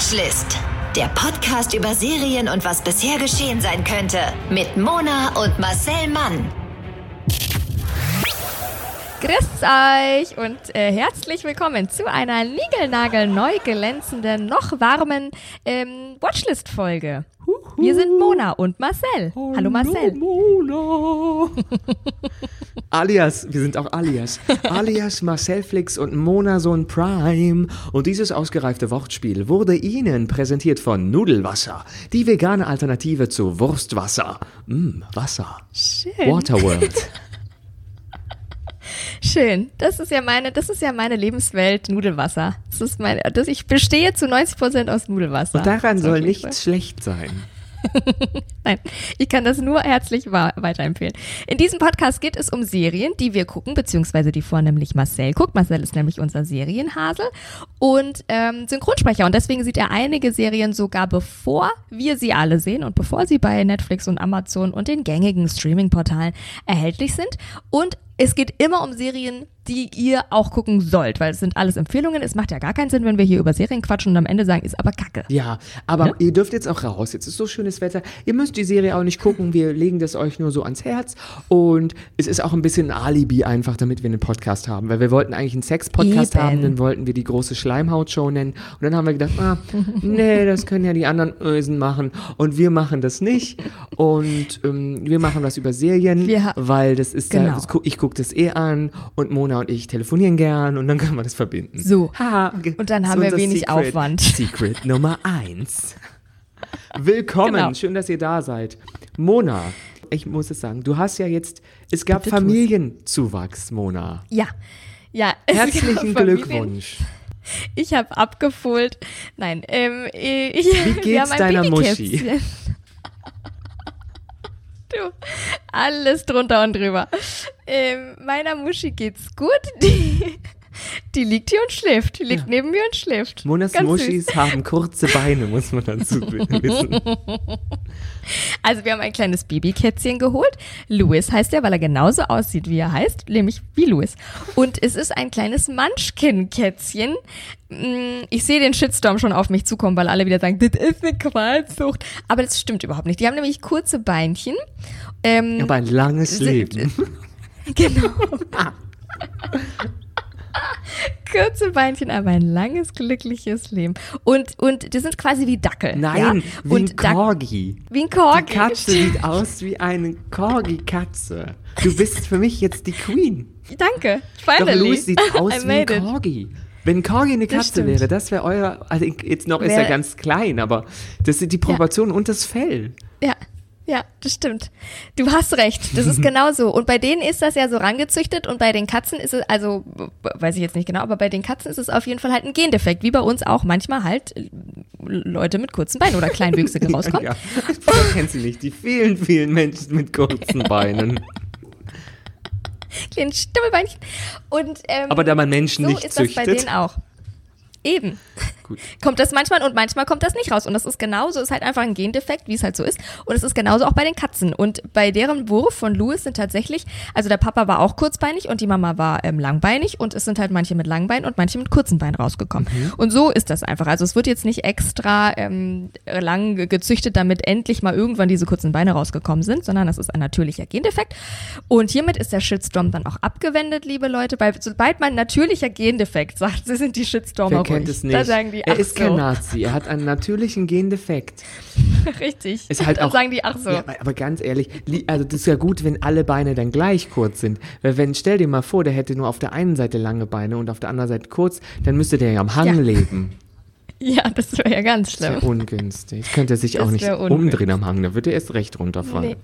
Watchlist. Der Podcast über Serien und was bisher geschehen sein könnte. Mit Mona und Marcel Mann. Grüß euch und äh, herzlich willkommen zu einer niegelnagel neu glänzenden, noch warmen ähm, Watchlist-Folge. Wir sind Mona und Marcel. Hallo, Hallo Marcel. Mona. alias, wir sind auch alias. alias Marcel Flix und Mona Sohn Prime. Und dieses ausgereifte Wortspiel wurde Ihnen präsentiert von Nudelwasser, die vegane Alternative zu Wurstwasser. Mm, Wasser. Schön. Waterworld. Schön. Das ist ja meine, das ist ja meine Lebenswelt, Nudelwasser. Das ist meine, das, ich bestehe zu 90 Prozent aus Nudelwasser. Und daran soll nichts schlecht sein. Nein, ich kann das nur herzlich weiterempfehlen. In diesem Podcast geht es um Serien, die wir gucken, beziehungsweise die vornehmlich Marcel guckt. Marcel ist nämlich unser Serienhasel und ähm, Synchronsprecher. Und deswegen sieht er einige Serien sogar bevor wir sie alle sehen und bevor sie bei Netflix und Amazon und den gängigen Streaming-Portalen erhältlich sind. Und es geht immer um Serien, die ihr auch gucken sollt, weil es sind alles Empfehlungen. Es macht ja gar keinen Sinn, wenn wir hier über Serien quatschen und am Ende sagen, ist aber kacke. Ja, aber Ja? ihr dürft jetzt auch raus. Jetzt ist so schönes Wetter. Ihr müsst die Serie auch nicht gucken. Wir legen das euch nur so ans Herz. Und es ist auch ein bisschen ein Alibi einfach, damit wir einen Podcast haben. Weil wir wollten eigentlich einen Sex-Podcast haben, dann wollten wir die große Schleimhaut-Show nennen. Und dann haben wir gedacht, ah, nee, das können ja die anderen Ösen machen. Und wir machen das nicht. Und ähm, wir machen was über Serien, Wir weil das ist ja, Genau. gu- ich gucke das eh an und Mona und ich telefonieren gern und dann kann man das verbinden. So. Haha, Und dann haben wir wenig Secret. Aufwand. Secret Nummer eins. Willkommen, Genau. schön, dass ihr da seid. Mona, ich muss es sagen, du hast ja jetzt, es gab Bitte. Familienzuwachs, Mona. Ja. Ja, Herzlichen Glückwunsch. Ich habe abgefohlt. Nein, ähm, ich, Wie geht's deiner Babykätzchen. Du, alles drunter und drüber. Ähm, meiner Muschi geht's gut. Die, die liegt hier und schläft. Die liegt neben mir und schläft. Monas Ganz Muschis süß. haben kurze Beine, muss man dazu wissen. Also wir haben ein kleines Babykätzchen geholt. Louis heißt er, weil er genauso aussieht, wie er heißt, nämlich wie Louis. Und es ist ein kleines Munchkin-Kätzchen. Mm, Ich sehe den Shitstorm schon auf mich zukommen, weil alle wieder sagen, das ist eine Qualzucht. Aber das stimmt überhaupt nicht. Die haben nämlich kurze Beinchen. Ähm, Aber ein langes Leben. Genau. Kurze Beinchen, aber ein langes, glückliches Leben. Und, und die sind quasi wie Dackel. Nein, ja? wie und ein Corgi. Wie ein Corgi. Die Katze sieht aus wie eine Corgi-Katze. Du bist für mich jetzt die Queen. Danke. Doch Finally. Louis sieht aus wie ein it. Corgi. Wenn Corgi eine Das Katze stimmt. wäre, das wäre euer. Also jetzt noch ist er ganz klein, aber das sind die Proportionen und das Fell. Ja, ja, das stimmt. Du hast recht. Das ist genau so. Und bei denen ist das ja so rangezüchtet und bei den Katzen ist es, also, weiß ich jetzt nicht genau, aber bei den Katzen ist es auf jeden Fall halt ein Gendefekt, wie bei uns auch manchmal halt äh, Leute mit kurzen Beinen oder Kleinwüchsige rauskommen. Ja, das kennst du nicht. Die vielen, vielen Menschen mit kurzen Beinen. Kleinen Stummelbeinchen. Und, ähm, Aber da man Menschen so nicht ist das bei züchtet. denen auch. Eben. Gut. Kommt das manchmal und manchmal kommt das nicht raus. Und das ist genauso, ist halt einfach ein Gendefekt, wie es halt so ist. Und es ist genauso auch bei den Katzen. Und bei deren Wurf von Louis sind tatsächlich, also der Papa war auch kurzbeinig und die Mama war ähm, langbeinig und es sind halt manche mit langen Beinen und manche mit kurzen Beinen rausgekommen. Mhm. Und so ist das einfach. Also es wird jetzt nicht extra ähm, lang ge- gezüchtet, damit endlich mal irgendwann diese kurzen Beine rausgekommen sind, sondern das ist ein natürlicher Gendefekt. Und hiermit ist der Shitstorm dann auch abgewendet, liebe Leute, weil sobald man natürlicher Gendefekt sagt, sie sind die Shitstormer Wer kennt ruhig. es nicht? Da sagen die, er ach ist so. kein Nazi. Er hat einen natürlichen Gendefekt. Richtig. Ist halt auch, sagen die, ach so. Ja, aber, ganz ehrlich, li- also das ist ja gut, wenn alle Beine dann gleich kurz sind. Weil wenn, stell dir mal vor, der hätte nur auf der einen Seite lange Beine und auf der anderen Seite kurz, dann müsste der ja am Hang Ja. leben. Ja, das wäre ja ganz Das wäre schlimm. ungünstig. Könnte er sich Das auch nicht umdrehen am Hang, da würde er erst recht runterfallen.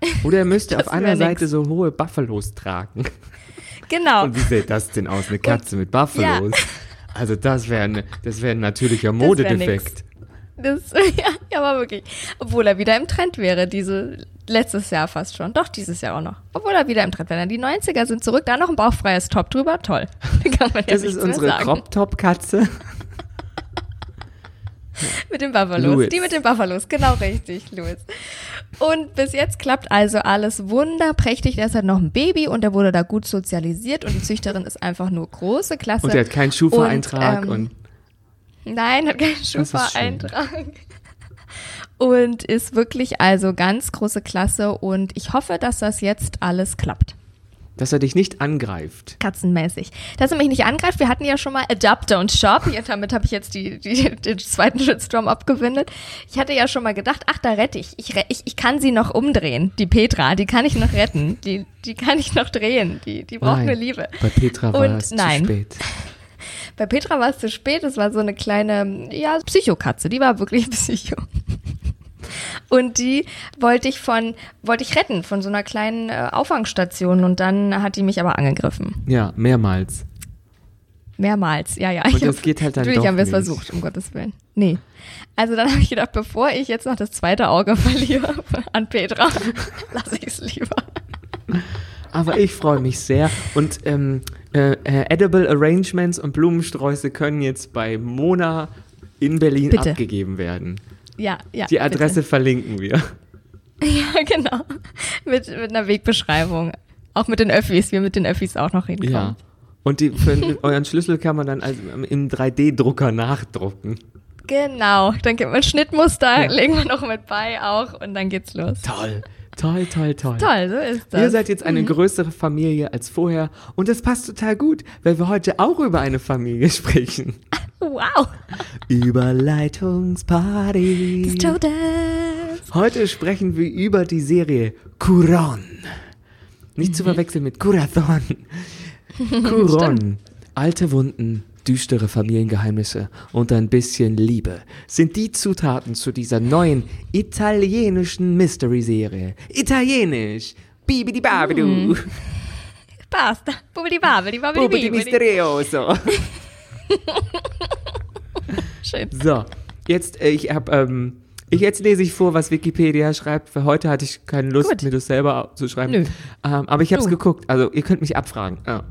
Nee. Oder er müsste auf einer wär Seite nix. so hohe Buffalos tragen. Genau. Und wie sähe das denn aus? Eine Katze mit Buffalos? Also das wäre ne, das wär ein natürlicher Modedefekt. Das, ja, ja, aber wirklich. Obwohl er wieder im Trend wäre, diese letztes Jahr fast schon. Doch, dieses Jahr auch noch. Obwohl er wieder im Trend wäre. Die 90er sind zurück, da noch ein bauchfreies Top drüber. Toll. Kann man ja Das nichts ist unsere. Crop-Top-Katze. Mit den Buffalos. Louis. Die mit den Buffalos, genau richtig, Louis. Und bis jetzt klappt also alles wunderprächtig. Der ist halt noch ein Baby und der wurde da gut sozialisiert und die Züchterin ist einfach nur große Klasse. Und er hat keinen Schufa-Eintrag Und, und, ähm, Nein, hat keinen. Schufa-Eintrag. Und ist wirklich also ganz große Klasse und ich hoffe, dass das jetzt alles klappt. Dass er dich nicht angreift. Katzenmäßig. Dass er mich nicht angreift, wir hatten ja schon mal Adapt und Shop. Hier, damit habe ich jetzt die, die, den zweiten Shitstorm abgewendet. Ich hatte ja schon mal gedacht, ach, da rette ich. Ich, ich. ich kann sie noch umdrehen. Die Petra, die kann ich noch retten. Die, die kann ich noch drehen. Die, die braucht Nein, nur Liebe. Bei Petra war Und es nein. zu spät. Bei Petra war es zu spät. Es war so eine kleine, ja, Psychokatze. Die war wirklich Psycho. Und die wollte ich von, wollte ich retten von so einer kleinen äh, Auffangstation. Und dann hat die mich aber angegriffen. Ja, mehrmals. Mehrmals, ja, ja. Und Ich das hab- geht halt dann Natürlich doch haben wir es versucht, um Gottes Willen. Nee. Also dann habe ich gedacht, bevor ich jetzt noch das zweite Auge verliere an Petra, lasse ich es lieber. Aber ich freue mich sehr. Und ähm, äh, äh, Edible Arrangements und Blumensträuße können jetzt bei Mona in Berlin Bitte. abgegeben werden. Ja, ja. Die Adresse verlinken wir. Bitte. Ja, genau. Mit, mit einer Wegbeschreibung. Auch mit den Öffis, wir mit den Öffis auch noch hinkommen. Ja. Und die, für euren Schlüssel kann man dann also im 3D-Drucker nachdrucken. Genau. Dann gibt man Schnittmuster, legen wir noch mit bei auch und dann geht's los. Toll. Toll, toll, toll. Toll, so ist das. Ihr seid jetzt eine größere Familie als vorher und das passt total gut, weil wir heute auch über eine Familie sprechen. wow. Überleitungsparty. Todes. Heute sprechen wir über die Serie Curon. Nicht zu verwechseln mit Curathon. Curon. Alte Wunden, düstere Familiengeheimnisse und ein bisschen Liebe sind die Zutaten zu dieser neuen italienischen Mystery-Serie. Italienisch. Bibidi babidu. Basta. Bubidi babidi babidi Bubidi misterioso. Schön. So, jetzt, äh, ich hab, ähm, ich, jetzt lese ich vor, was Wikipedia schreibt. Für heute hatte ich keine Lust, Gut. mir das selber zu schreiben. Ähm, aber ich habe es geguckt. Also, ihr könnt mich abfragen. Ja.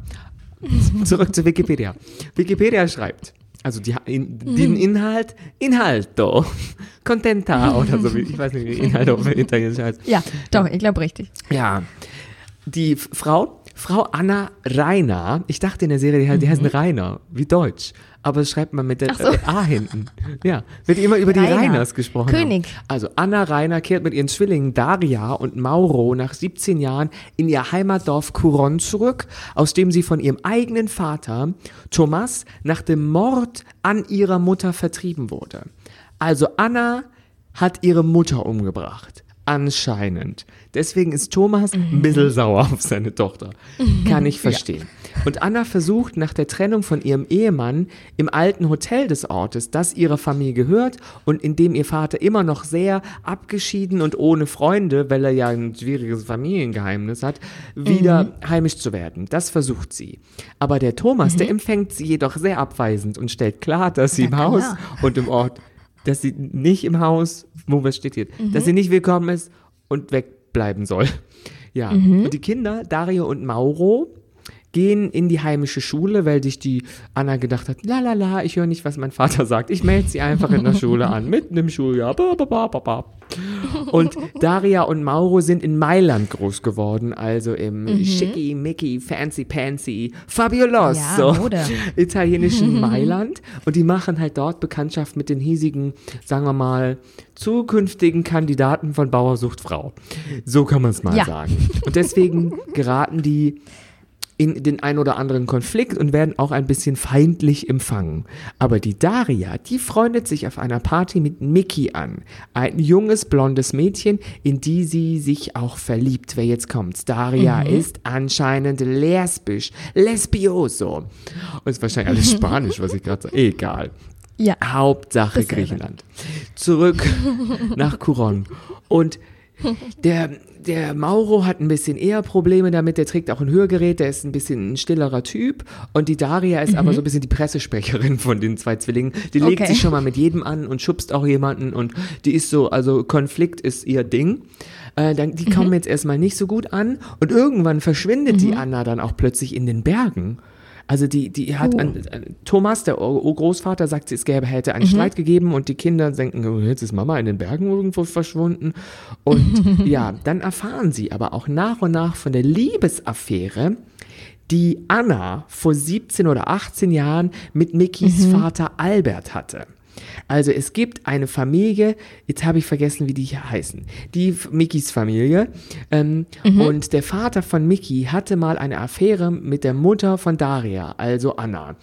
Zurück zu Wikipedia. Wikipedia schreibt, also die, in, den Inhalt, Inhalto, Contenta oder so, wie- ich weiß nicht, wie Inhalto auf Italienisch heißt. Ja, doch, ich glaube richtig. Ja, die Frau, Frau Anna Rainer, ich dachte in der Serie, die, die heißen Rainer, wie Deutsch, aber das schreibt man mit der Mhm. So. äh, A hinten. Ja, wird immer über die Rainer. Rainers gesprochen. König. Haben. Also Anna Rainer kehrt mit ihren Zwillingen Daria und Mauro nach 17 Jahren in ihr Heimatdorf Curon zurück, aus dem sie von ihrem eigenen Vater Thomas nach dem Mord an ihrer Mutter vertrieben wurde. Also Anna hat ihre Mutter umgebracht. Anscheinend. Deswegen ist Thomas ein bisschen sauer auf seine Tochter. Kann ich verstehen. Und Anna versucht nach der Trennung von ihrem Ehemann im alten Hotel des Ortes, das ihrer Familie gehört und in dem ihr Vater immer noch sehr abgeschieden und ohne Freunde, weil er ja ein schwieriges Familiengeheimnis hat, wieder heimisch zu werden. Das versucht sie. Aber der Thomas, der empfängt sie jedoch sehr abweisend und stellt klar, dass sie im. Haus und im Ort dass sie nicht im Haus, wo was steht hier, dass sie nicht willkommen ist und wegbleiben soll. Ja, und die Kinder, Dario und Mauro, gehen in die heimische Schule, weil sich die Anna gedacht hat, la la la, ich höre nicht, was mein Vater sagt. Ich melde sie einfach in der Schule an, mitten im Schuljahr. Ba, ba, ba. Und Daria und Mauro sind in Mailand groß geworden, also im schicki, mickey, fancy, pancy, fabuloso Ja, italienischen Mailand. Und die machen halt dort Bekanntschaft mit den hiesigen, sagen wir mal, zukünftigen Kandidaten von Bauer sucht Frau. So kann man es mal Ja. sagen. Und deswegen geraten die in den ein oder anderen Konflikt und werden auch ein bisschen feindlich empfangen. Aber die Daria, die freundet sich auf einer Party mit Mickey an. Ein junges, blondes Mädchen, in die sie sich auch verliebt. Wer jetzt kommt? Daria ist anscheinend lesbisch. Lesbioso. Und ist wahrscheinlich alles Spanisch, was ich gerade sage. Egal. Ja. Hauptsache. Griechenland. Zurück nach Curon. Und der, der Mauro hat ein bisschen eher Probleme damit, der trägt auch ein Hörgerät, der ist ein bisschen ein stillerer Typ. Und die Daria ist aber so ein bisschen die Pressesprecherin von den zwei Zwillingen. Die legt Okay. sich schon mal mit jedem an und schubst auch jemanden und die ist so, also Konflikt ist ihr Ding. Äh, dann, die kommen jetzt erstmal nicht so gut an und irgendwann verschwindet die Anna dann auch plötzlich in den Bergen. Also die, die hat Oh. an, an, Thomas, der Ur- Urgroßvater, sagt, es gäbe, hätte einen Streit gegeben und die Kinder denken, oh, jetzt ist Mama in den Bergen irgendwo verschwunden. Und ja, dann erfahren sie aber auch nach und nach von der Liebesaffäre, die Anna vor 17 oder 18 Jahren mit Mickys Vater Albert hatte. Also es gibt eine Familie, jetzt habe ich vergessen, wie die hier heißen. Die Mickys Familie. Ähm, Und der Vater von Mickey hatte mal eine Affäre mit der Mutter von Daria, also Anna.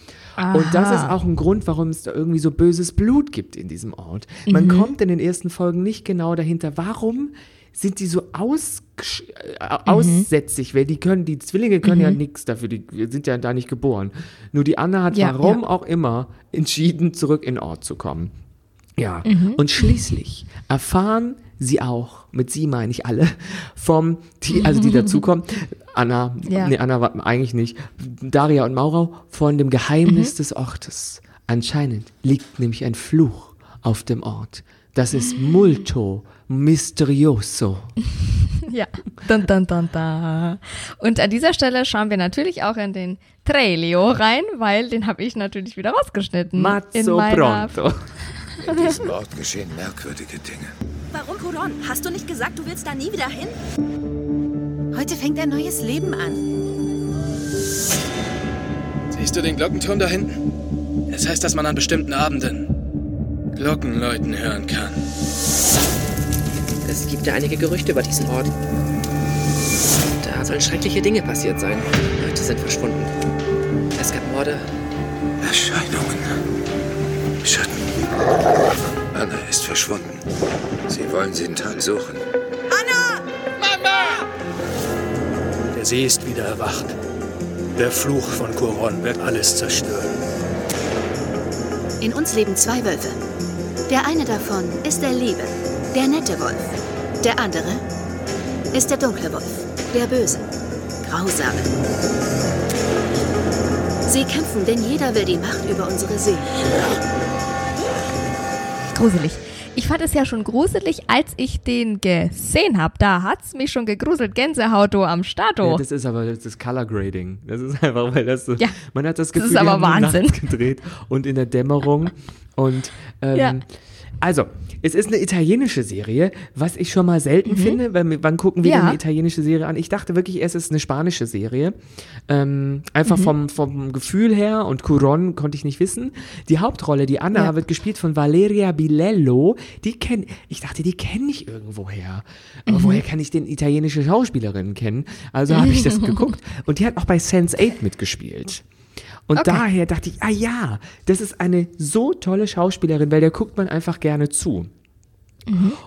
Und das ist auch ein Grund, warum es da irgendwie so böses Blut gibt in diesem Ort. Man kommt in den ersten Folgen nicht genau dahinter, warum sind die so aus, äh, aussätzig, weil die können, die Zwillinge können ja nichts dafür, die sind ja da nicht geboren. Nur die Anna hat Ja, warum ja. auch immer entschieden, zurück in Ort zu kommen. Ja, Mhm. und schließlich erfahren sie auch, mit sie meine ich alle, vom, die, also die dazukommen, Anna, Ja. nee, Anna war eigentlich nicht, Daria und Maurau, von dem Geheimnis Mhm. des Ortes. Anscheinend liegt nämlich ein Fluch auf dem Ort. Das ist multo misterioso. Ja. Dun, dun, dun, dun. Und an dieser Stelle schauen wir natürlich auch in den Trailio rein, weil den habe ich natürlich wieder rausgeschnitten. Mazzo pronto. In diesem Ort geschehen merkwürdige Dinge. Warum, Kuron? Hast du nicht gesagt, du willst da nie wieder hin? Heute fängt ein neues Leben an. Siehst du den Glockenturm da hinten? Es heißt, dass man an bestimmten Abenden Glocken läuten hören kann. Es gibt ja einige Gerüchte über diesen Ort. Da sollen schreckliche Dinge passiert sein. Leute sind verschwunden. Es gab Morde. Erscheinungen. Schatten. Anna ist verschwunden. Sie wollen Sintal suchen. Der See ist wieder erwacht. Der Fluch von Koron wird alles zerstören. In uns leben zwei Wölfe. Der eine davon ist der liebe, der nette Wolf. Der andere ist der dunkle Wolf, der böse, grausame. Sie kämpfen, denn jeder will die Macht über unsere See. Gruselig. Ich fand es ja schon gruselig, als ich den gesehen habe. Da hat's mich schon gegruselt. Gänsehauto am Stato. Ja, das ist aber das ist Color Grading. Das ist einfach, weil das so, Ja. man hat das Das Gefühl, ist die aber Wahnsinn. nachts gedreht und in der Dämmerung und ähm, Ja. also es ist eine italienische Serie, was ich schon mal selten finde. Weil, wann gucken wir Mhm. Ja. denn eine italienische Serie an? Ich dachte wirklich es ist eine spanische Serie. Ähm, einfach Mhm. vom, vom Gefühl her und Curon konnte ich nicht wissen. Die Hauptrolle, die Anna, Ja. wird gespielt von Valeria Bilello. Die kenn, ich dachte, die kenne ich irgendwoher. Aber Mhm. woher kann ich denn italienische Schauspielerinnen kennen? Also habe ich das geguckt. Und die hat auch bei Sense8 mitgespielt. Und Okay. daher dachte ich, ah ja, das ist eine so tolle Schauspielerin, weil der guckt man einfach gerne zu.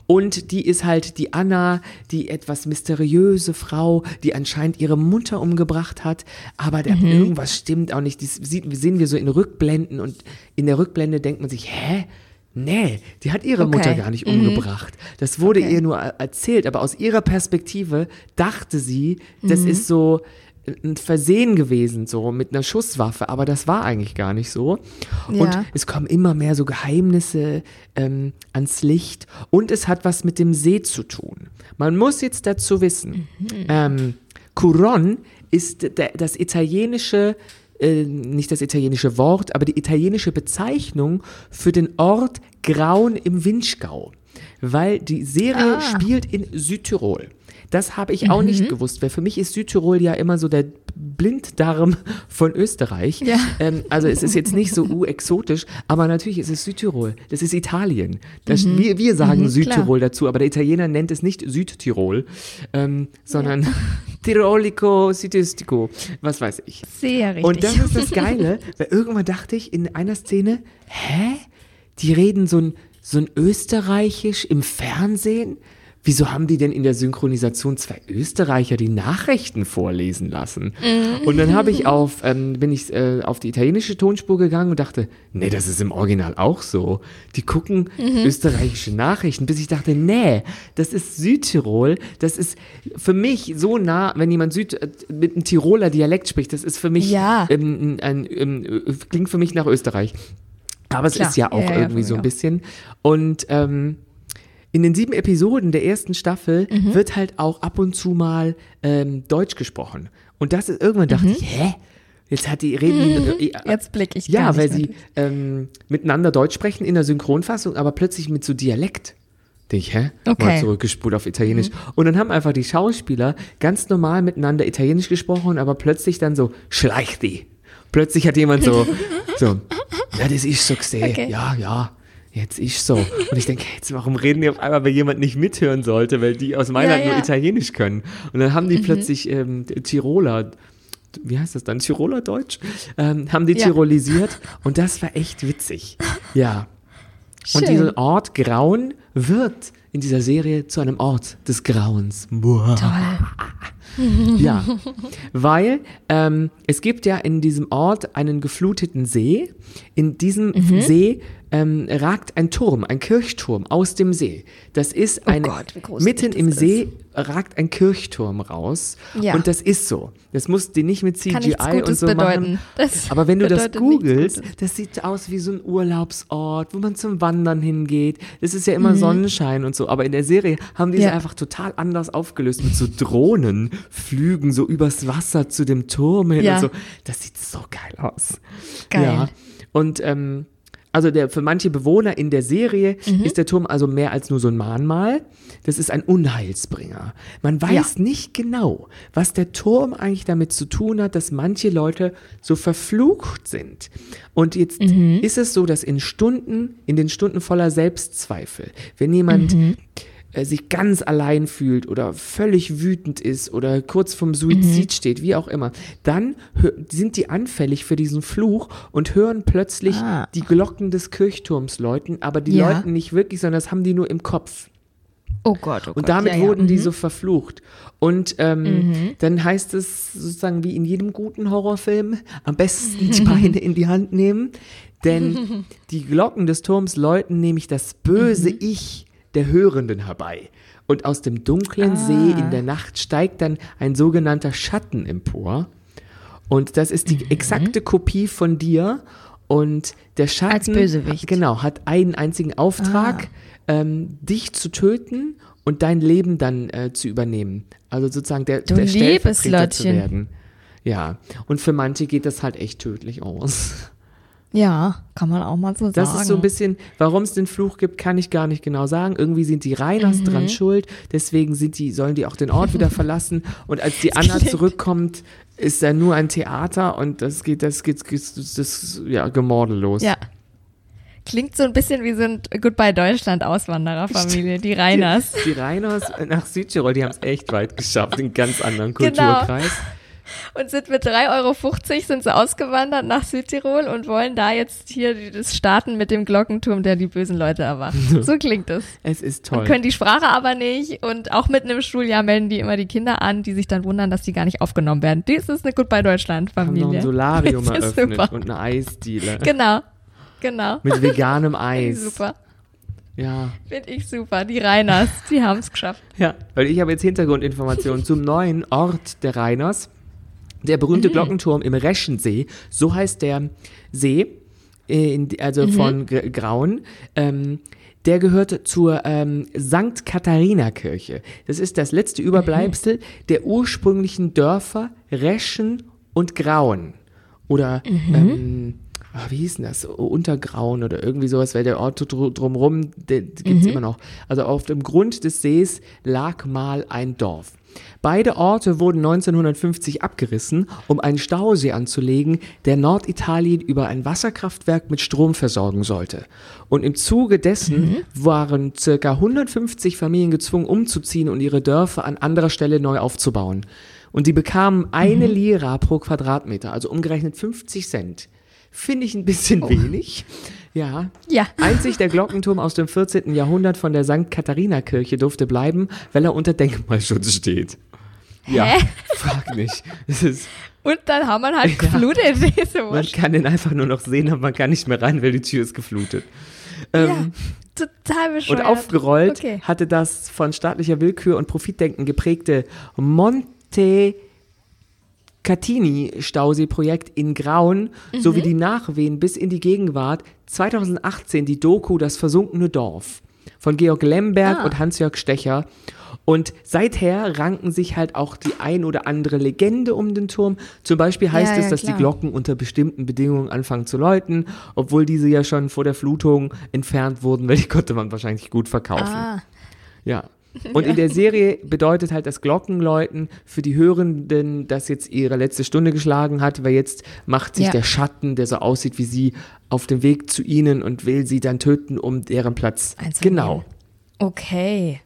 Und die ist halt die Anna, die etwas mysteriöse Frau, die anscheinend ihre Mutter umgebracht hat, aber der, irgendwas stimmt auch nicht. Das sieht, sehen wir so in Rückblenden und in der Rückblende denkt man sich, hä? Nee, die hat ihre Okay. Mutter gar nicht umgebracht. Das wurde Okay. ihr nur er- erzählt, aber aus ihrer Perspektive dachte sie, das ist so ein Versehen gewesen, so mit einer Schusswaffe, aber das war eigentlich gar nicht so. Und Ja. es kommen immer mehr so Geheimnisse ähm, ans Licht und es hat was mit dem See zu tun. Man muss jetzt dazu wissen, ähm, Curon ist das italienische, äh, nicht das italienische Wort, aber die italienische Bezeichnung für den Ort Grauen im Winschgau, weil die Serie Ah. spielt in Südtirol. Das habe ich auch nicht gewusst, weil für mich ist Südtirol ja immer so der Blinddarm von Österreich. Ja. Ähm, also es ist jetzt nicht so exotisch, aber natürlich ist es Südtirol. Das ist Italien. Das, wir, wir sagen Südtirol dazu, aber der Italiener nennt es nicht Südtirol, ähm, sondern Tirolico, Südöstico, was weiß ich. Sehr richtig. Und das ist das Geile, weil irgendwann dachte ich in einer Szene, hä? Die reden so ein, so ein Österreichisch im Fernsehen? Wieso haben die denn in der Synchronisation zwei Österreicher die Nachrichten vorlesen lassen? Und dann habe ich auf, ähm, bin ich äh, auf die italienische Tonspur gegangen und dachte, nee, das ist im Original auch so. Die gucken österreichische Nachrichten, bis ich dachte, nee, das ist Südtirol. Das ist für mich so nah, wenn jemand Süd, äh, mit einem Tiroler Dialekt spricht, das ist für mich Ja. ähm, ein, ähm, äh, klingt für mich nach Österreich. Aber es Klar. ist ja auch Ja, ja, irgendwie für so ein bisschen. Und ähm, in den sieben Episoden der ersten Staffel Mhm. wird halt auch ab und zu mal ähm, Deutsch gesprochen. Und das ist irgendwann dachte ich, hä? Jetzt hat die reden die, äh, Mhm. Jetzt blick ich ja, weil sie ähm, miteinander Deutsch sprechen in der Synchronfassung, aber plötzlich mit so Dialekt. Denke ich, hä? Mal Okay. Mhm. zurückgespult auf Italienisch. Und dann haben einfach die Schauspieler ganz normal miteinander Italienisch gesprochen, aber plötzlich dann so, schleich die. Plötzlich hat jemand so, so, ja, das ist so gesehen. Okay. Ja, ja. Jetzt ist so. Und ich denke, jetzt, warum reden die auf einmal, wenn jemand nicht mithören sollte, weil die aus Mailand Ja, ja. nur Italienisch können. Und dann haben die plötzlich ähm, Tiroler, wie heißt das dann, Tiroler Deutsch, ähm, haben die Ja. tirolisiert und das war echt witzig. Ja. Und Schön. dieser Ort Grauen wird in dieser Serie zu einem Ort des Grauens. Toll. Ja, weil ähm, es gibt ja in diesem Ort einen gefluteten See. In diesem Mhm. See ähm, ragt ein Turm, ein Kirchturm aus dem See. Das ist eine, Oh Gott, mitten im ist. See ragt ein Kirchturm raus. Ja. Und das ist so. Das muss die nicht mit CGI und so bedeuten. machen. Das Aber wenn du das googelst, das sieht aus wie so ein Urlaubsort, wo man zum Wandern hingeht. Das ist ja immer Mhm. Sonnenschein und so. Aber in der Serie haben die es Ja. einfach total anders aufgelöst mit so Drohnen, Flügen so übers Wasser zu dem Turm hin Ja. und so. Das sieht so geil aus. Geil. Ja. Und ähm, also der, für manche Bewohner in der Serie Mhm. ist der Turm also mehr als nur so ein Mahnmal. Das ist ein Unheilsbringer. Man weiß nicht genau, was der Turm eigentlich damit zu tun hat, dass manche Leute so verflucht sind. Und jetzt Mhm. ist es so, dass in Stunden, in den Stunden voller Selbstzweifel, wenn jemand Mhm. Äh, sich ganz allein fühlt oder völlig wütend ist oder kurz vorm Suizid Mhm. steht, wie auch immer, dann sind die anfällig für diesen Fluch und hören plötzlich Ah. die Glocken des Kirchturms läuten, aber die Ja. läuten nicht wirklich, sondern das haben die nur im Kopf. Oh Gott, oh Gott. Und damit ja, ja. wurden die Mhm. so verflucht. Und ähm, dann heißt es sozusagen wie in jedem guten Horrorfilm, am besten die Beine in die Hand nehmen. Denn die Glocken des Turms läuten nämlich das böse Ich der Hörenden herbei. Und aus dem dunklen See in der Nacht steigt dann ein sogenannter Schatten empor. Und das ist die exakte Kopie von dir. Und der Schatten Als Bösewicht. genau, hat einen einzigen Auftrag, ähm, dich zu töten und dein Leben dann äh, zu übernehmen. Also sozusagen der, Du der Stellvertreter zu werden. Ja, und für manche geht das halt echt tödlich aus. Ja, kann man auch mal so Das sagen. ist so ein bisschen, warum es den Fluch gibt, kann ich gar nicht genau sagen. Irgendwie sind die Reiners Mhm. dran schuld, deswegen sind die, sollen die auch den Ort wieder verlassen. Und als die Anna zurückkommt, ist da nur ein Theater und das geht, das geht, das, das, das ja, Gemorde los. Ja. Klingt so ein bisschen wie so ein Goodbye Deutschland Auswandererfamilie, die Reiners. Die, die Reiners nach Südtirol, die haben es echt weit geschafft, in einen ganz anderen Genau. Und sind mit 3,50 Euro sind sie ausgewandert nach Südtirol und wollen da jetzt hier das starten mit dem Glockenturm, der die bösen Leute erwacht. So klingt es. Es ist Und toll. können die Sprache aber nicht. Und auch mitten im Schuljahr melden die immer die Kinder an, die sich dann wundern, dass die gar nicht aufgenommen werden. Dies ist eine Goodbye Deutschland haben noch ein Solarium Das eröffnet super. und eine Eisdiele. Genau. Genau. Mit veganem Eis. super. Ja. Finde ich super. Die Reiners, die haben es geschafft. Ja, weil ich habe jetzt Hintergrundinformationen zum neuen Ort der Rheiners. Der berühmte Glockenturm im Reschensee, so heißt der See, äh, in, also von G Grauen. Ähm, der gehört zur ähm, St. Katharina-Kirche. Das ist das letzte Überbleibsel der ursprünglichen Dörfer Reschen und Grauen. Oder, ähm, ah, wie hieß denn das? Untergrauen oder irgendwie sowas, weil der Ort dr drumherum, der gibt es immer noch. Also auf dem Grund des Sees lag mal ein Dorf. Beide Orte wurden 1950 abgerissen, um einen Stausee anzulegen, der Norditalien über ein Wasserkraftwerk mit Strom versorgen sollte. Und im Zuge dessen waren circa 150 Familien gezwungen, umzuziehen und ihre Dörfer an anderer Stelle neu aufzubauen. Und die bekamen eine Lira pro Quadratmeter, also umgerechnet 50 Cent. Finde ich ein bisschen wenig. Ja. Ja. Einzig der Glockenturm aus dem 14. Jahrhundert von der St. Katharina-Kirche durfte bleiben, weil er unter Denkmalschutz steht. Ja, Hä? frag nicht. Es ist, Und dann haben wir halt Ja. geflutet. Diese man kann den einfach nur noch sehen, aber man kann nicht mehr rein, weil die Tür ist geflutet. Ähm, Total bescheuert. und aufgerollt Okay. hatte das von staatlicher Willkür und Profitdenken geprägte Monte Catini-Stausee-Projekt in Grauen sowie die Nachwehen bis in die Gegenwart 2018 die Doku Das versunkene Dorf von Georg Lemberg Ah. und Hans-Jörg Stecher. Und seither ranken sich halt auch die ein oder andere Legende um den Turm. Zum Beispiel heißt Ja, es, ja, dass klar. die Glocken unter bestimmten Bedingungen anfangen zu läuten, obwohl diese ja schon vor der Flutung entfernt wurden, weil die konnte man wahrscheinlich gut verkaufen. Ah, Ja. Und in der Serie bedeutet halt das Glockenläuten für die Hörenden, dass jetzt ihre letzte Stunde geschlagen hat, weil jetzt macht sich Ja. der Schatten, der so aussieht wie sie, auf den Weg zu ihnen und will sie dann töten, um deren Platz. Einzunehmen. Genau. Okay.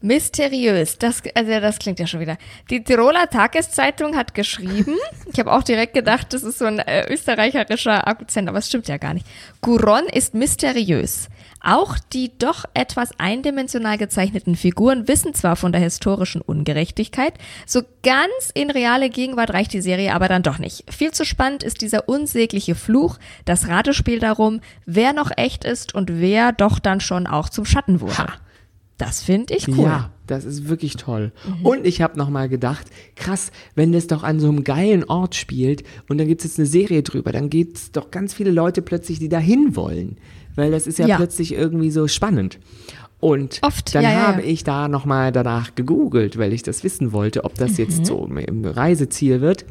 Mysteriös, das, also das klingt ja schon wieder. Die Tiroler Tageszeitung hat geschrieben, ich habe auch direkt gedacht, das ist so ein äh, österreicherischer Akzent, aber es stimmt ja gar nicht. Guron ist mysteriös. Auch die doch etwas eindimensional gezeichneten Figuren wissen zwar von der historischen Ungerechtigkeit, so ganz in reale Gegenwart reicht die Serie aber dann doch nicht. Viel zu spannend ist dieser unsägliche Fluch, das Ratespiel darum, wer noch echt ist und wer doch dann schon auch zum Schatten wurde. Das finde ich cool. Ja, das ist wirklich toll. Und ich habe nochmal gedacht, krass, wenn das doch an so einem geilen Ort spielt und dann gibt es jetzt eine Serie drüber, dann gibt es doch ganz viele Leute plötzlich, die da hin wollen. Weil das ist ja, Ja. plötzlich irgendwie so spannend. Und Oft, dann ja, habe ja. ich da nochmal danach gegoogelt, weil ich das wissen wollte, ob das Mhm. jetzt so im Reiseziel wird.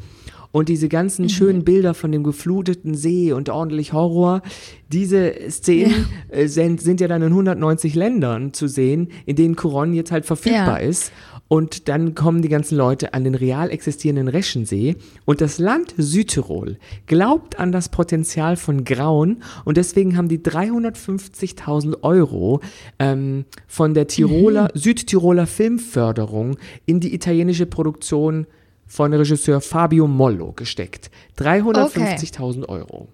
Und diese ganzen Mhm. schönen Bilder von dem gefluteten See und ordentlich Horror, diese Szenen äh, sind, sind ja dann in 190 Ländern zu sehen, in denen Coron jetzt halt verfügbar Ja. ist. Und dann kommen die ganzen Leute an den real existierenden Reschensee. Und das Land Südtirol glaubt an das Potenzial von Grauen. Und deswegen haben die 350.000 Euro ähm, von der Tiroler, Südtiroler Filmförderung in die italienische Produktion von Regisseur Fabio Mollo gesteckt. 350.000 Euro.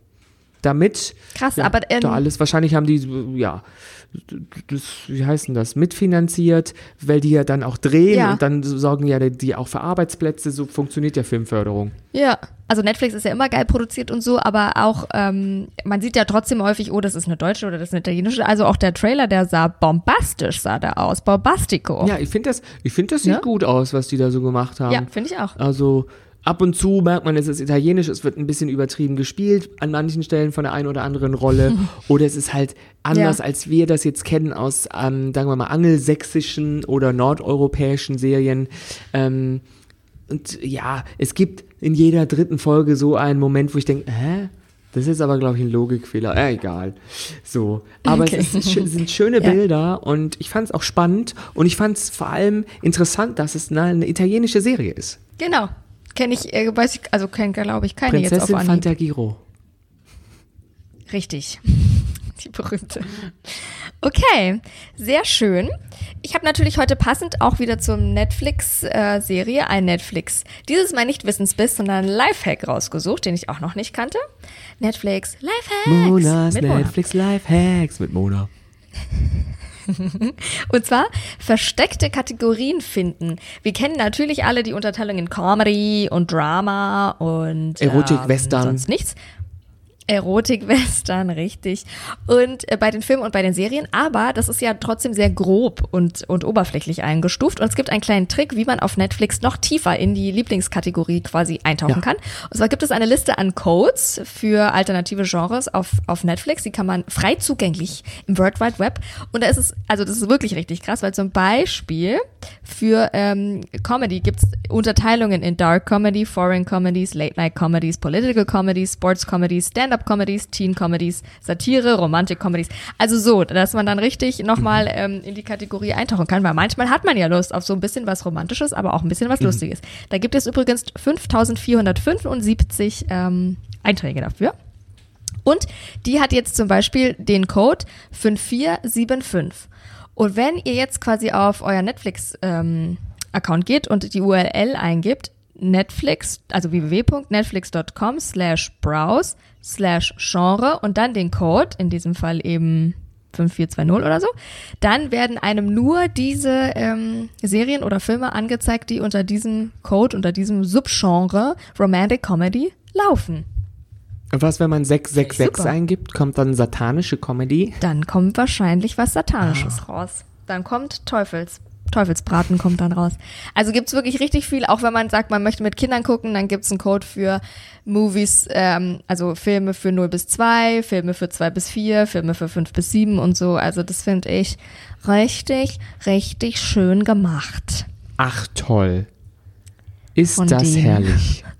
Damit Krass, ja, aber, ähm, da alles, wahrscheinlich haben die, ja, das, wie heißt denn das, mitfinanziert, weil die ja dann auch drehen Ja. und dann sorgen ja die auch für Arbeitsplätze, so funktioniert ja Filmförderung. Ja, also Netflix ist ja immer geil produziert und so, aber auch, ähm, man sieht ja trotzdem häufig, oh, das ist eine deutsche oder das ist eine italienische. Also auch der Trailer, der sah bombastisch, sah der aus, bombastico. Ja, ich finde das, ich finde das sieht Ja? gut aus, was die da so gemacht haben. Ja, finde ich auch. Also ab und zu merkt man, es ist italienisch, es wird ein bisschen übertrieben gespielt, an manchen Stellen von der einen oder anderen Rolle. oder es ist halt anders, Ja. als wir das jetzt kennen aus, ähm, sagen wir mal, angelsächsischen oder nordeuropäischen Serien. Ähm, und ja, es gibt in jeder dritten Folge so einen Moment, wo ich denke, hä? Das ist aber, glaube ich, ein Logikfehler. Äh, egal. So. Aber Okay. es ist, schö- sind schöne Ja. Bilder und ich fand es auch spannend und ich fand es vor allem interessant, dass es eine, eine italienische Serie ist. Genau. Kenne ich, äh, weiß ich, also kenne, glaube ich, keine jetzt auf Prinzessin Anhieb. Fantagiro. Richtig. Die berühmte. Okay, sehr schön. Ich habe natürlich heute passend auch wieder zum Netflix-Serie ein Netflix. Dieses Mal nicht Wissensbiss, sondern ein Lifehack rausgesucht, den ich auch noch nicht kannte. Netflix Lifehacks. Monas mit Mona. Netflix Live Hacks mit Mona. Und zwar versteckte Kategorien finden. Wir kennen natürlich alle die Unterteilung in Comedy und Drama und Erotik, ähm, Western. Sonst nichts. Erotik, Western, richtig. Und äh, bei den Filmen und bei den Serien, aber das ist ja trotzdem sehr grob und, und oberflächlich eingestuft. Und es gibt einen kleinen Trick, wie man auf Netflix noch tiefer in die Lieblingskategorie quasi eintauchen Ja. kann. Und zwar gibt es eine Liste an Codes für alternative Genres auf, auf Netflix. Die kann man frei zugänglich im World Wide Web. Und da ist es, also das ist wirklich richtig krass, weil zum Beispiel für ähm, Comedy gibt es Unterteilungen in Dark Comedy, Foreign Comedies, Late Night Comedies, Political Comedies, Sports Comedies, Stand-Up Comedies, Teen Comedies, Satire, Romantic Comedies. Also so, dass man dann richtig nochmal ähm, in die Kategorie eintauchen kann, weil manchmal hat man ja Lust auf so ein bisschen was Romantisches, aber auch ein bisschen was Lustiges. Da gibt es übrigens 5475 ähm, Einträge dafür. Und die hat jetzt zum Beispiel den Code 5475. Und wenn ihr jetzt quasi auf euer Netflix-Account geht und die URL eingibt, Netflix, also www.netflix.com slash browse slash Genre und dann den Code, in diesem Fall eben 5420 oder so, dann werden einem nur diese ähm, Serien oder Filme angezeigt, die unter diesem Code, unter diesem Subgenre Romantic Comedy laufen. Und was, wenn man 666 Super. eingibt, kommt dann satanische Comedy? Dann kommt wahrscheinlich was Satanisches raus. Dann kommt Teufels. Teufelsbraten kommt dann raus. Also gibt's wirklich richtig viel, auch wenn man sagt, man möchte mit Kindern gucken, dann gibt's einen Code für Movies, ähm, also Filme für 0 bis 2, Filme für 2 bis 4, Filme für 5 bis 7 und so. Also das finde ich richtig, richtig schön gemacht. Ach toll. Ist Von das denen. herrlich.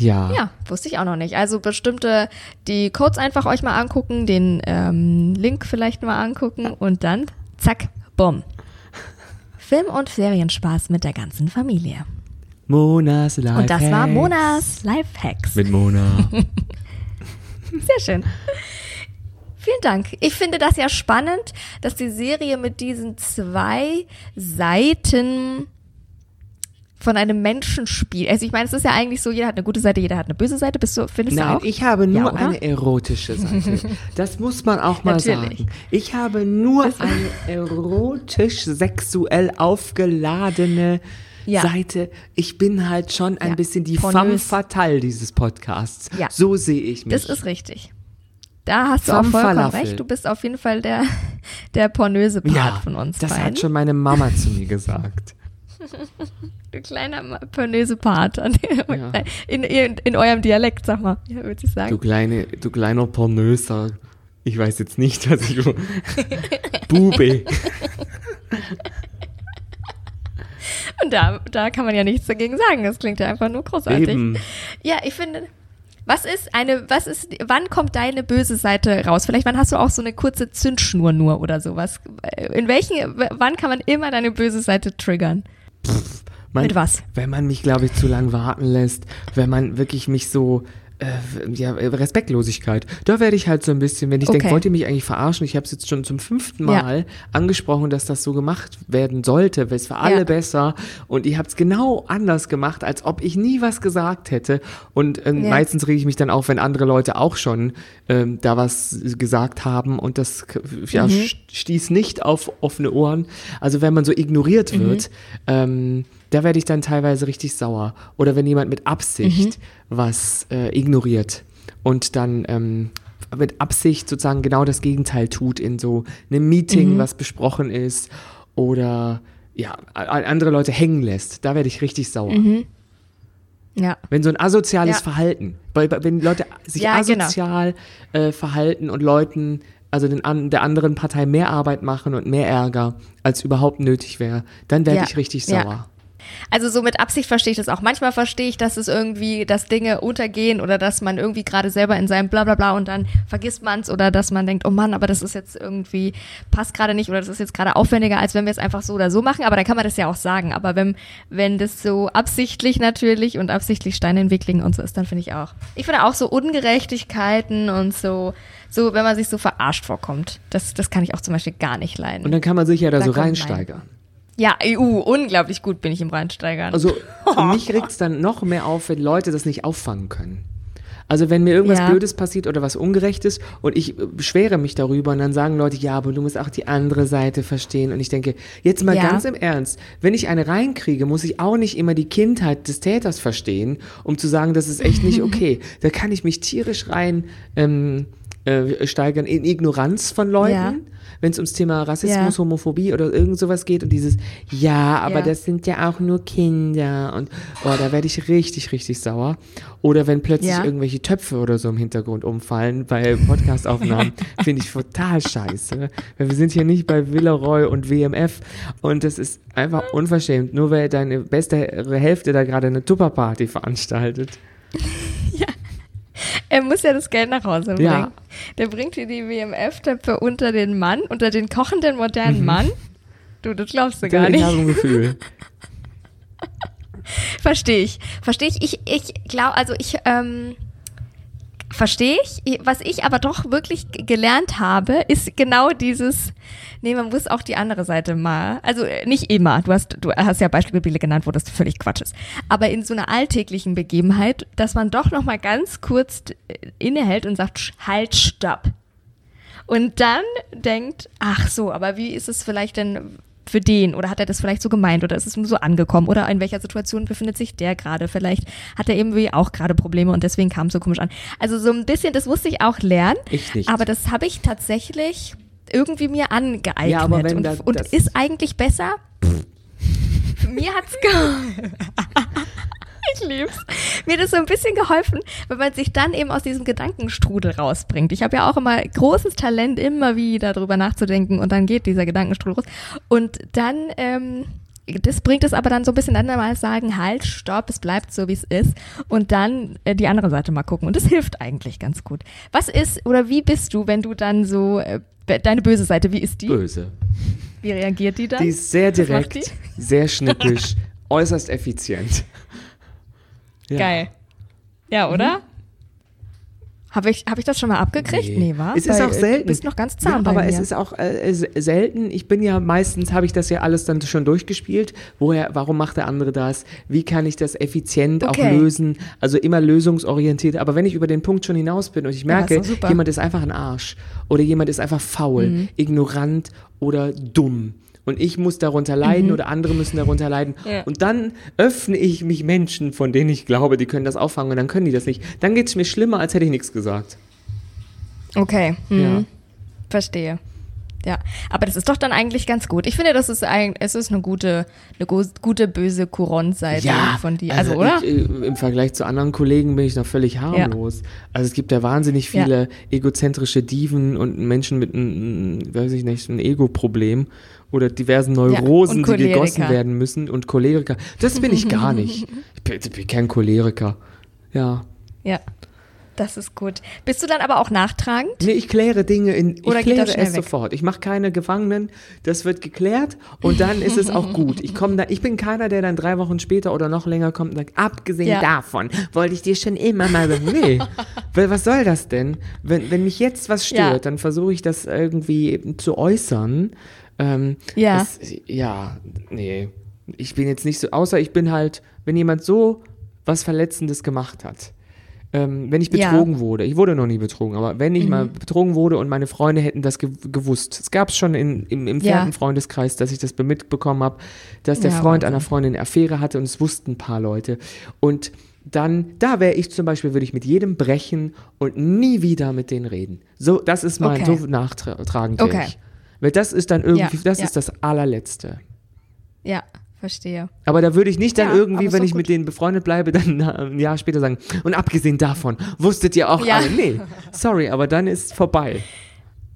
Ja. Ja, wusste ich auch noch nicht. Also bestimmte, die Codes einfach euch mal angucken, den ähm, Link vielleicht mal angucken und dann zack, bumm. Film- und Serienspaß mit der ganzen Familie. Monas Life Und das war Monas Lifehacks. Mit Mona. Sehr schön. Vielen Dank. Ich finde das ja spannend, dass die Serie mit diesen zwei Seiten von einem Menschen spielt. Also ich meine, es ist ja eigentlich so, jeder hat eine gute Seite, jeder hat eine böse Seite. Bist du, findest du Nein, auch? ich habe nur Ja, eine erotische Seite. Das muss man auch mal Natürlich. sagen. Ich habe nur eine erotisch sexuell aufgeladene Ja. Seite. Ich bin halt schon ein Ja. bisschen die Pornös. femme fatale dieses Podcasts. Ja. So sehe ich mich. Das ist richtig. Da hast du auch vollkommen Falafel. recht. Du bist auf jeden Fall der, der pornöse Part von uns das beiden. hat schon meine Mama zu mir gesagt. Du kleiner pornöse Part. an- In, in, in eurem Dialekt, sag mal. Ja, würde ich sagen. Du kleine, du kleiner Pornöser. Ich weiß jetzt nicht, was ich. Bube. Und da, da kann man ja nichts dagegen sagen. Das klingt ja einfach nur großartig. Eben. Ja, ich finde. Was ist eine, was ist, wann kommt deine böse Seite raus? Vielleicht, wann hast du auch so eine kurze Zündschnur nur oder sowas? In welchen, wann kann man immer deine böse Seite triggern? Man, Mit was? Wenn man mich, glaube ich, zu lang warten lässt, wenn man wirklich mich so, äh, ja, Respektlosigkeit. Da werde ich halt so ein bisschen, wenn ich denke, Okay. wollt ihr mich eigentlich verarschen? Ich habe es jetzt schon zum fünften Ja. Mal angesprochen, dass das so gemacht werden sollte, weil es für alle Ja. besser und ihr habt es genau anders gemacht, als ob ich nie was gesagt hätte und ähm, Ja. meistens rege ich mich dann auf, wenn andere Leute auch schon ähm, da was gesagt haben und das ja, Mhm. st- stieß nicht auf offene Ohren. Also wenn man so ignoriert Mhm. wird, ähm, da werde ich dann teilweise richtig sauer. Oder wenn jemand mit Absicht Mhm. was äh, ignoriert und dann ähm, mit Absicht sozusagen genau das Gegenteil tut in so einem Meeting, Mhm. was besprochen ist oder ja, andere Leute hängen lässt, da werde ich richtig sauer. Ja. Wenn so ein asoziales Ja. Verhalten, wenn Leute sich Ja, genau. asozial äh, verhalten und Leuten, also den, an, der anderen Partei mehr Arbeit machen und mehr Ärger, als überhaupt nötig wäre, dann werde ich richtig sauer. Also so mit Absicht verstehe ich das auch. Manchmal verstehe ich, dass es irgendwie, dass Dinge untergehen oder dass man irgendwie gerade selber in seinem Blablabla und dann vergisst man es oder dass man denkt, oh Mann, aber das ist jetzt irgendwie, passt gerade nicht oder das ist jetzt gerade aufwendiger, als wenn wir es einfach so oder so machen. Aber dann kann man das ja auch sagen. Aber wenn, wenn das so absichtlich natürlich und absichtlich Steine in den Weg legen und so ist, dann finde ich auch. Ich finde auch so Ungerechtigkeiten und so, so, wenn man sich so verarscht vorkommt, das, das kann ich auch zum Beispiel gar nicht leiden. Und dann kann man sich ja da, Da so reinsteigern. Ja, EU, unglaublich gut bin ich im Reinsteigern. Also mich regt es dann noch mehr auf, wenn Leute das nicht auffangen können. Also wenn mir irgendwas Ja. Blödes passiert oder was Ungerechtes und ich beschwere mich darüber und dann sagen Leute, ja, aber du musst auch die andere Seite verstehen. Und ich denke, jetzt mal Ja. ganz im Ernst, wenn ich eine reinkriege, muss ich auch nicht immer die Kindheit des Täters verstehen, um zu sagen, das ist echt nicht okay. Da kann ich mich tierisch rein ähm, äh, steigern in Ignoranz von Leuten. Ja. Wenn es ums Thema Rassismus, Ja. Homophobie oder irgend sowas geht und dieses, ja, aber Ja. das sind ja auch nur Kinder und oh, da werde ich richtig, richtig sauer. Oder wenn plötzlich Ja. irgendwelche Töpfe oder so im Hintergrund umfallen bei Podcastaufnahmen, finde ich total scheiße. Weil wir sind hier nicht bei Villeroy und WMF und das ist einfach unverschämt, nur weil deine beste Hälfte da gerade eine Tupperparty veranstaltet. Er muss ja das Geld nach Hause bringen. Ja. Der bringt hier die WMF-Töpfe unter den Mann, unter den kochenden modernen Mann. Du, das glaubst du gar ich nicht. habe ein Gefühl. Verstehe ich. Verstehe ich. Ich, ich glaube, also ich, ähm, verstehe ich. Was ich aber doch wirklich gelernt habe, ist genau dieses, nee, man muss auch die andere Seite mal, also äh, nicht immer, du hast, du hast ja Beispiele genannt, wo das völlig Quatsch ist, aber in so einer alltäglichen Begebenheit, dass man doch noch mal ganz kurz äh, innehält und sagt, halt, stopp. Und dann denkt, ach so, aber wie ist es vielleicht denn für den? Oder hat er das vielleicht so gemeint? Oder ist es nur so angekommen? Oder in welcher Situation befindet sich der gerade? Vielleicht hat er irgendwie auch gerade Probleme und deswegen kam es so komisch an. Also so ein bisschen, das musste ich auch lernen. Ich nicht. Aber das habe ich tatsächlich irgendwie mir angeeignet. Ja, aber wenn und da- und ist eigentlich besser. mir hat's geholfen. Ich lieb's. Mir hat das so ein bisschen geholfen, wenn man sich dann eben aus diesem Gedankenstrudel rausbringt. Ich habe ja auch immer großes Talent, immer wieder drüber nachzudenken und dann geht dieser Gedankenstrudel raus. Und dann, ähm, das bringt es aber dann so ein bisschen dann mal sagen, halt, stopp, es bleibt so, wie es ist. Und dann äh, die andere Seite mal gucken. Und das hilft eigentlich ganz gut. Was ist oder wie bist du, wenn du dann so, äh, deine böse Seite, wie ist die? Böse. Wie reagiert die dann? Die ist sehr direkt, sehr schnippisch, äußerst effizient. Ja. Mhm. Geil. Ja, oder? Habe ich, hab ich das schon mal abgekriegt? Nee, war? Es ist auch selten. Du bist noch ganz zahm ja, bei aber mir. es ist auch äh, se- selten. Ich bin ja meistens, habe ich das ja alles dann schon durchgespielt. Woher, warum macht der andere das? Wie kann ich das effizient auch Okay. lösen? Also immer lösungsorientiert. Aber wenn ich über den Punkt schon hinaus bin und ich Ja, ist merke, doch super. jemand ist einfach ein Arsch oder jemand ist einfach faul, Mhm. ignorant oder dumm. Und ich muss darunter leiden Mhm. oder andere müssen darunter leiden. Ja. Und dann öffne ich mich Menschen, von denen ich glaube, die können das auffangen und dann können die das nicht. Dann geht es mir schlimmer, als hätte ich nichts gesagt. Okay. Mhm. Ja. Verstehe. Ja, aber das ist doch dann eigentlich ganz gut. Ich finde, das ist ein, es ist eine gute, eine gute böse Couronne-Seite von dir. Also, oder? Ich, äh, Im Vergleich zu anderen Kollegen bin ich noch völlig harmlos. Also es gibt ja wahnsinnig Ja. viele egozentrische Diven und Menschen mit einem, weiß ich nicht, ein Ego-Problem oder diversen Neurosen, die gegossen werden müssen und Choleriker. Das bin ich gar nicht. Ich bin, ich bin kein Choleriker. Ja. ja. Das ist gut. Bist du dann aber auch nachtragend? Nee, ich kläre Dinge in, ich Oder geht kläre es weg? sofort. Ich mache keine Gefangenen, das wird geklärt und dann ist es auch gut. Ich komme da, ich bin keiner, der dann drei Wochen später oder noch länger kommt und sagt, abgesehen Ja. davon, wollte ich dir schon immer mal sagen, nee, weil was soll das denn? Wenn, wenn mich jetzt was stört, Ja. dann versuche ich das irgendwie zu äußern. Ähm, Ja. Es, ja, nee. Ich bin jetzt nicht so, außer ich bin halt, wenn jemand so was Verletzendes gemacht hat. Ähm, wenn ich Ja. betrogen wurde, ich wurde noch nie betrogen, aber wenn ich Mhm. mal betrogen wurde und meine Freunde hätten das ge gewusst, es gab es schon in, im Ja. entfernten Freundeskreis, dass ich das mitbekommen habe, dass der Ja, Freund einer Freundin eine Affäre hatte und es wussten ein paar Leute. Und dann, da wäre ich zum Beispiel, würde ich mit jedem brechen und nie wieder mit denen reden. So, das ist mein, Okay. so nachtragend Okay. ich. Weil das ist dann irgendwie, Ja, das ja. ist das allerletzte. Ja, verstehe. Aber da würde ich nicht dann Ja, irgendwie, wenn ich gut. mit denen befreundet bleibe, dann ein Jahr später sagen, und abgesehen davon, wusstet ihr auch Ja. alle, nee, sorry, aber dann ist vorbei.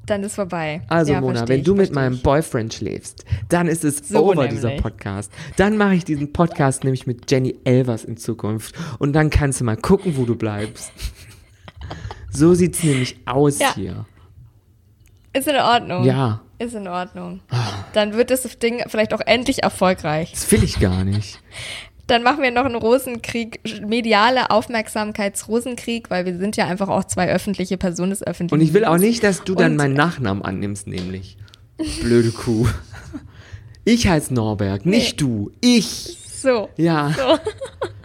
Dann ist vorbei. Also ja, Mona, wenn du mit meinem. Boyfriend schläfst, dann ist es So over, dieser nämlich. Podcast. Dann mache ich diesen Podcast nämlich mit Jenny Elvers in Zukunft und dann kannst du mal gucken, wo du bleibst. So sieht's nämlich aus hier. Ist in Ordnung. Ja, Ist in Ordnung. Dann wird das Ding vielleicht auch endlich erfolgreich. das will ich gar nicht. Dann machen wir noch einen Rosenkrieg, mediale Aufmerksamkeitsrosenkrieg, weil wir sind ja einfach auch zwei öffentliche Personen des öffentlichen Und ich will auch nicht, dass du dann Und- meinen Nachnamen annimmst, nämlich. Blöde Kuh. Ich heiße Norberg, nicht du. Ich. So, Ja.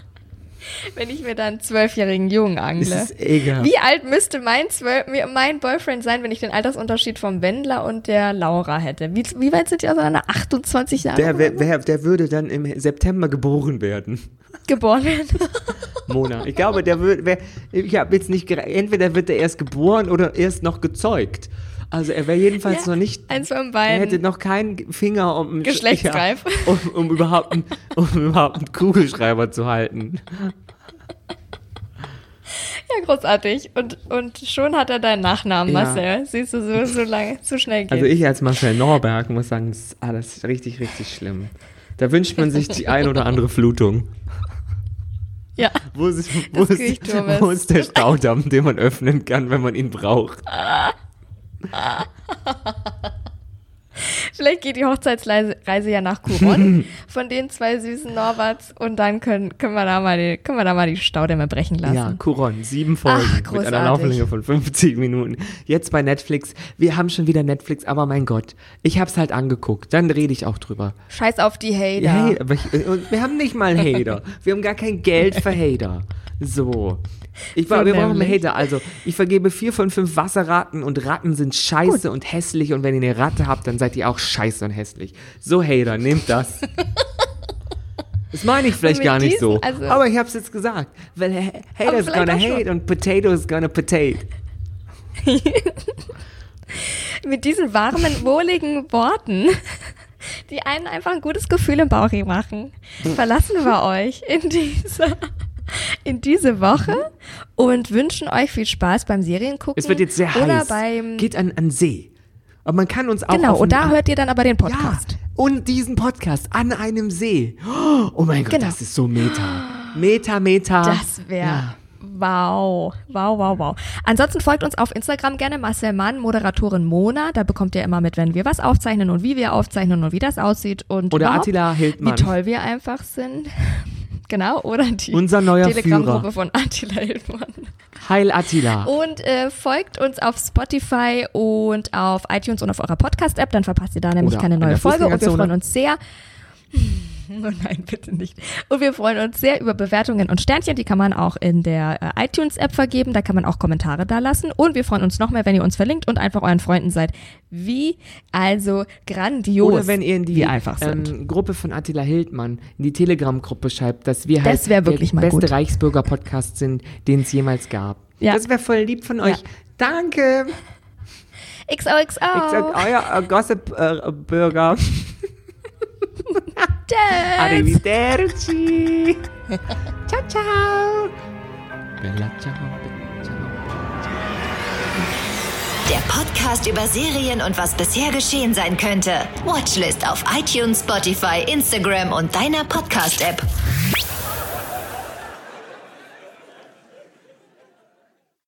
wenn ich mir dann einen zwölfjährigen Jungen Das angle. ist egal. Wie alt müsste mein, Zwölf, mir- mein Boyfriend sein, wenn ich den Altersunterschied vom Wendler und der Laura hätte? Wie, wie weit sind die auseinander? 28 Jahre Der, wär- wär- der würde dann im September geboren werden. geboren werden? Mona. Ich glaube, der wird, wär, ich habe jetzt nicht, entweder wird er erst geboren oder erst noch gezeugt. Also er wäre jedenfalls Ja, noch nicht, eins von er beiden. hätte noch keinen Finger, um, Geschlechtsreif. Ja, um, um, überhaupt einen, um überhaupt einen Kugelschreiber zu halten. Ja, großartig. Und, und schon hat er deinen Nachnamen, Ja. Marcel. Siehst du, so, so lange, so schnell geht. Also ich als Marcel Norberg muss sagen, das ist alles richtig, richtig schlimm. Da wünscht man sich die ein oder andere Flutung. ja. Wo ist, wo, ist, wo ist der Staudamm, den man öffnen kann, wenn man ihn braucht? Vielleicht geht die Hochzeitsreise Reise ja nach Couronne von den zwei süßen Norberts und dann können, können, wir da mal die, können wir da mal die Staudämme brechen lassen. Ja, Couron, sieben Folgen Ach, mit einer. Lauflänge von 50 Minuten. Jetzt bei Netflix. Wir haben schon wieder Netflix, aber mein Gott, ich hab's halt angeguckt. Dann rede ich auch drüber. Scheiß auf die Hater. Hey, aber ich, und wir haben nicht mal Hater. wir haben gar kein Geld für Hater. So. Ich, So wir brauchen nämlich. Hater. Also, ich vergebe vier von fünf Wasserratten und Ratten sind scheiße und hässlich. Und wenn ihr eine Ratte habt, dann seid ihr auch scheiße und hässlich. So, Hater, nehmt das. Das meine ich vielleicht gar nicht diesen- so. also- aber ich hab's jetzt gesagt. Weil ha- Haters vielleicht gonna auch schon. hate und Potatoes gonna potate. Mit diesen warmen, wohligen Worten, die einen einfach ein gutes Gefühl im Bauch machen, verlassen wir euch in dieser, in diese Woche und wünschen euch viel Spaß beim Seriengucken. Es wird jetzt sehr Oder heiß. beim, Geht an, an See. Aber man kann uns auch genau, und da hört ihr dann aber den Ja, Podcast. und diesen Podcast an einem See. Oh mein Gott, Genau. das ist so Meta. Meta, Meta. Das wäre Ja. Wow, wow, wow, wow. Ansonsten folgt uns auf Instagram gerne Marcel Mann, Moderatorin Mona. Da bekommt ihr immer mit, wenn wir was aufzeichnen und wie wir aufzeichnen und wie das aussieht und Oder Attila Hildmann. wie toll wir einfach sind. Genau, oder die Unser neuer Telegram-Gruppe von Attila Hildmann. Heil Attila. Und äh, folgt uns auf Spotify und auf iTunes und auf eurer Podcast-App, dann verpasst ihr da nämlich Oder keine in neue Folge und wir freuen uns sehr. Oh nein, bitte nicht. Und wir freuen uns sehr über Bewertungen und Sternchen. Die kann man auch in der äh, iTunes-App vergeben. Da kann man auch Kommentare da lassen. Und wir freuen uns noch mehr, wenn ihr uns verlinkt und einfach euren Freunden seid. Wie also grandios Oder wenn ihr in die ähm, Gruppe von Attila Hildmann, in die Telegram-Gruppe schreibt, dass wir Das halt wirklich der beste. Reichsbürger-Podcast sind, den es jemals gab. Ja. Das wäre voll lieb von euch. Danke. XOXO. Sag, euer äh, Gossip-Bürger. Tschüss. Arrivederci. ciao, ciao. Bella ciao. ciao. Der Podcast über Serien und was bisher geschehen sein könnte. Watchlist auf iTunes, Spotify, Instagram und deiner Podcast-App.